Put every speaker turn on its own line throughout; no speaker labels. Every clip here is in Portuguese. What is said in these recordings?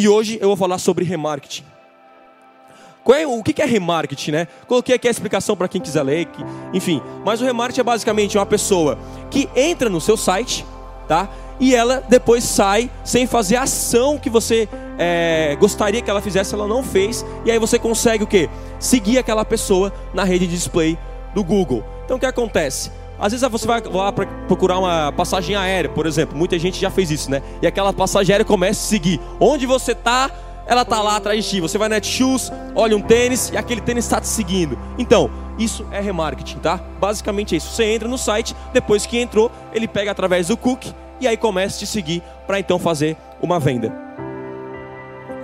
E hoje eu vou falar sobre remarketing. É, o que é remarketing, né? Coloquei aqui a explicação para quem quiser ler, que, enfim. Mas o remarketing é basicamente uma pessoa que entra no seu site, tá? E ela depois sai sem fazer a ação que você é, gostaria que ela fizesse, ela não fez. E aí você consegue o quê? Seguir aquela pessoa na rede de display do Google. Então o que acontece? Às vezes você vai lá procurar uma passagem aérea, por exemplo. Muita gente já fez isso, né? E aquela passagem aérea começa a seguir. Onde você está, ela está lá atrás de ti. Você vai na Netshoes, olha um tênis e aquele tênis está te seguindo. Então, isso é remarketing, tá? Basicamente é isso. Você entra no site, depois que entrou, ele pega através do cookie e aí começa a te seguir para então fazer uma venda.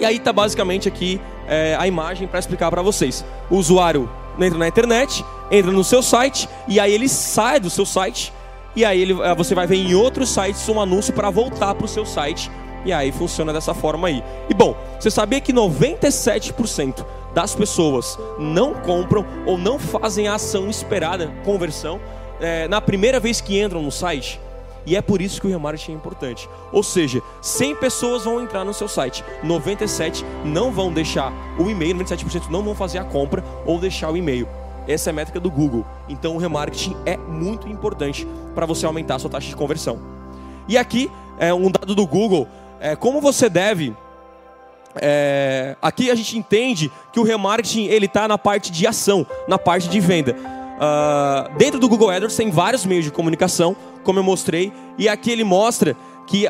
E aí está basicamente aqui é, a imagem para explicar para vocês. O usuário entra na internet, entra no seu site e aí ele sai do seu site e aí ele, eh, você vai ver em outros sites um anúncio para voltar para o seu site e aí funciona dessa forma aí. E bom, você sabia que 97% das pessoas não compram ou não fazem a ação esperada, conversão, é, na primeira vez que entram no site? E é por isso que o remarketing é importante. Ou seja, 100 pessoas vão entrar no seu site, 97 não vão deixar o e-mail, 97% não vão fazer a compra ou deixar o e-mail. Essa é a métrica do Google. Então o remarketing é muito importante para você aumentar a sua taxa de conversão. E aqui é um dado do Google, é, como você deve é, aqui a gente entende que o remarketing ele está na parte de ação, na parte de venda. Uh, dentro do Google AdWords tem vários meios de comunicação, como eu mostrei, e aqui ele mostra que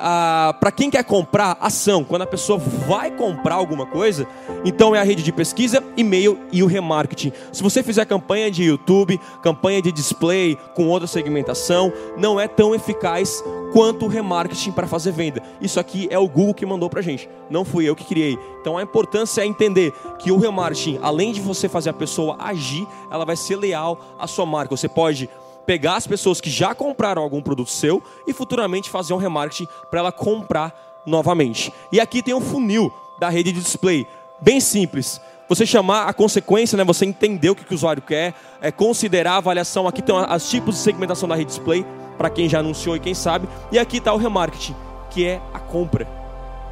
para quem quer comprar ação, quando a pessoa vai comprar alguma coisa, então é a rede de pesquisa, e-mail e o remarketing. Se você fizer campanha de YouTube, campanha de display com outra segmentação, não é tão eficaz quanto o remarketing para fazer venda. Isso aqui é o Google que mandou para gente, não fui eu que criei. Então a importância é entender que o remarketing, além de você fazer a pessoa agir, ela vai ser leal à sua marca. Você pode pegar as pessoas que já compraram algum produto seu e futuramente fazer um remarketing para ela comprar novamente. E aqui tem um funil da rede de display, bem simples. Você chamar a consequência, né? Você entender o que, o usuário quer, é considerar a avaliação. Aqui tem os tipos de segmentação da rede display para quem já anunciou e quem sabe. E aqui está o remarketing, que é a compra.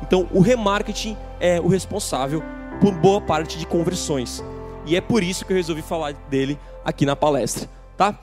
Então, o remarketing é o responsável por boa parte de conversões. E é por isso que eu resolvi falar dele aqui na palestra, tá?